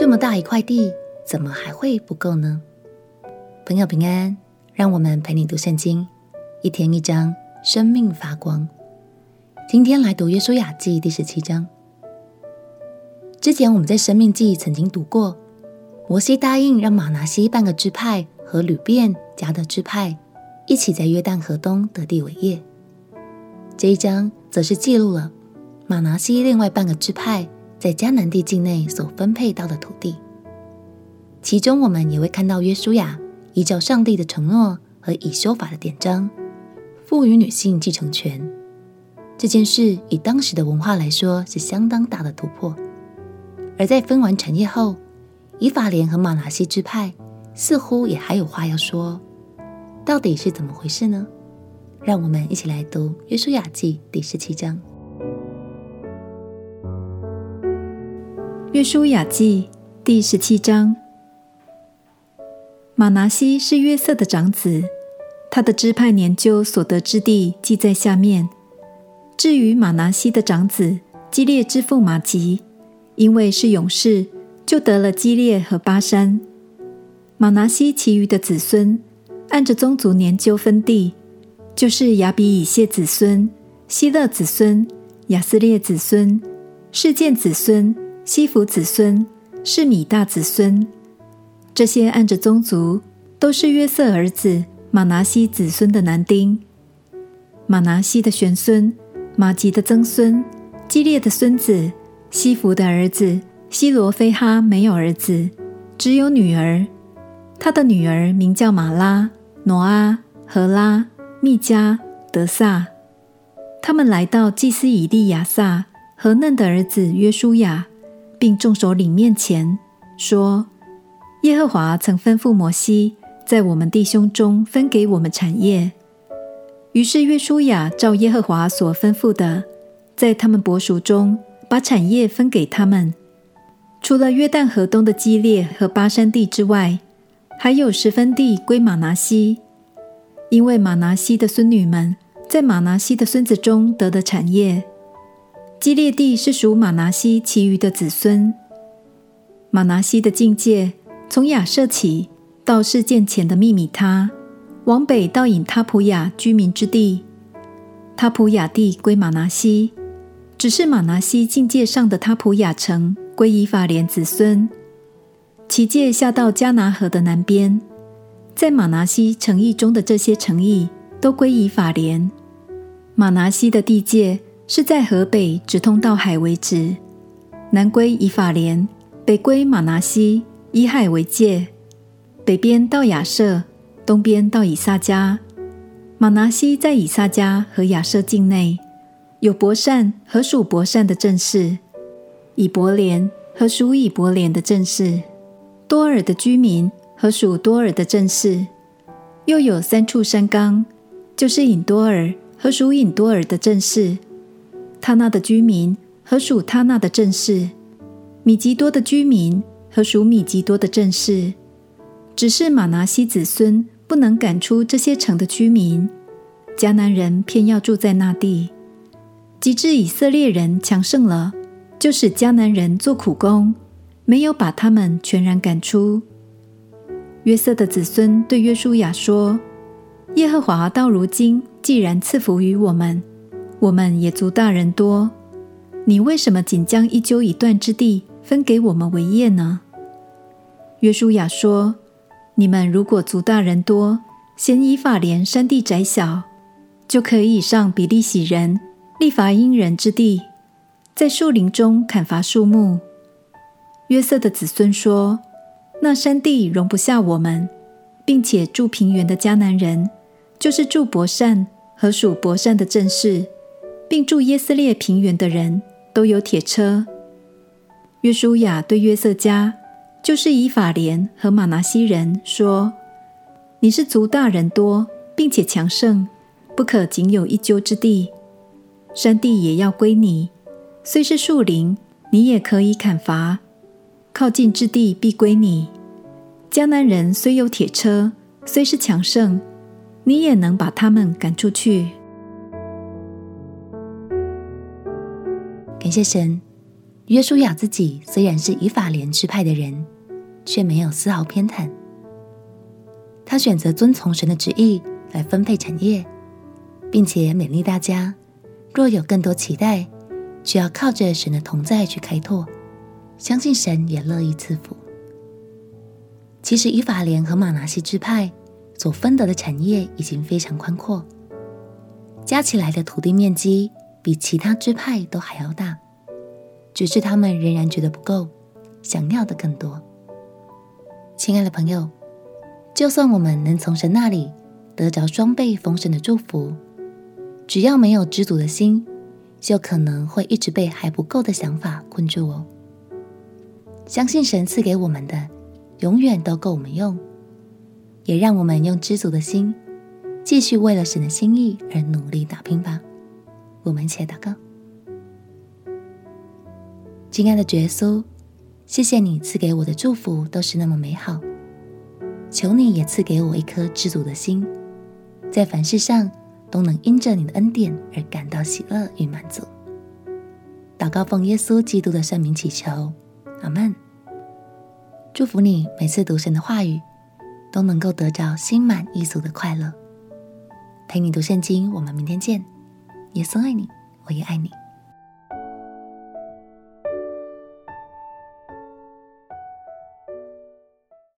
这么大一块地，怎么还会不够呢？朋友平安，让我们陪你读圣经，一天一章，生命发光。今天来读约书亚记第十七章。之前我们在生命记曾经读过，摩西答应让马拿西半个支派和流便、迦得支派一起在约旦河东得地为业。这一章则是记录了马拿西另外半个支派。在迦南地境内所分配到的土地，其中我们也会看到约书亚依照上帝的承诺和以修法的典章，赋予女性继承权。这件事以当时的文化来说是相当大的突破。而在分完产业后，以法莲和玛拿西支派似乎也还有话要说，到底是怎么回事呢？让我们一起来读约书亚记第十七章。约书亚记第十七章，马拿西是约瑟的长子，他的支派年究所得之地记在下面。至于马拿西的长子基列之父马吉，因为是勇士，就得了基列和巴山。马拿西其余的子孙，按着宗族年究分地，就是亚比以谢子孙、希勒子孙、亚斯列子孙、示剑子孙。西弗子孙是米大子孙，这些按着宗族都是约瑟儿子马拿西子孙的男丁。马拿西的玄孙、玛吉的曾孙、基列的孙子、西弗的儿子西罗非哈没有儿子，只有女儿。他的女儿名叫玛拉、挪阿、何拉、密加、德萨。他们来到祭司以利亚撒和嫩的儿子约书亚。并众首领面前说：“耶和华曾吩咐摩西，在我们弟兄中分给我们产业。于是约书亚照耶和华所吩咐的，在他们伯属中把产业分给他们。除了约旦河东的基列和巴珊地之外，还有十分地归玛拿西，因为玛拿西的孙女们在马拿西的孙子中得的产业。”基列地是属马拿西其余的子孙。马拿西的境界从亚设起到事件前的秘密米他，往北到引他普雅居民之地。他普雅地归马拿西，只是马拿西境界上的他普雅城归以法莲子孙。其界下到迦拿河的南边，在马拿西城邑中的这些城邑都归以法莲。马拿西的地界。是在河北直通到海为止，南归以法莲，北归玛拿西，以海为界，北边到亚设，东边到以撒迦。玛拿西在以撒迦和亚设境内，有伯善和属伯善的镇市，以伯莲和属以伯莲的镇市，多尔的居民和属多尔的镇市，又有三处山冈，就是隐多尔和属隐多尔的镇市。他那的居民和属他那的镇市，米吉多的居民和属米吉多的镇市，只是玛拿西子孙不能赶出这些城的居民，迦南人偏要住在那地。及至以色列人强盛了，就使迦南人做苦工，没有把他们全然赶出。约瑟的子孙对约书亚说：“耶和华到如今既然赐福于我们。”我们也族大人多，你为什么仅将一阄一段之地分给我们为业呢？约书亚说：“你们如果族大人多，嫌以法莲山地窄小，就可以上比利洗人、利乏音人之地，在树林中砍伐树木。”约瑟的子孙说：“那山地容不下我们，并且住平原的迦南人，就是住伯善和属伯善的镇市。”并住耶斯列平原的人都有铁车。约书亚对约瑟家，就是以法莲和玛拿西人说：“你是族大人多，并且强盛，不可仅有一阄之地，山地也要归你。虽是树林，你也可以砍伐；靠近之地必归你。迦南人虽有铁车，虽是强盛，你也能把他们赶出去。”感谢神，约书亚自己虽然是以法莲支派的人，却没有丝毫偏袒。他选择遵从神的旨意来分配产业，并且勉励大家，若有更多期待，就要靠着神的同在去开拓，相信神也乐意赐福。其实以法莲和玛拿西支派所分得的产业已经非常宽阔，加起来的土地面积比其他支派都还要大，只是他们仍然觉得不够，想要的更多。亲爱的朋友，就算我们能从神那里得着双倍丰盛的祝福，只要没有知足的心，就可能会一直被还不够的想法困住哦。相信神赐给我们的，永远都够我们用，也让我们用知足的心，继续为了神的心意而努力打拼吧。我们一起来祷告。亲爱的主耶稣，谢谢你赐给我的祝福都是那么美好，求你也赐给我一颗知足的心，在凡事上都能因着你的恩典而感到喜乐与满足。祷告奉耶稣基督的圣名祈求，阿门。祝福你每次读神的话语，都能够得着心满意足的快乐。陪你读圣经，我们明天见。耶稣爱你，我也爱你。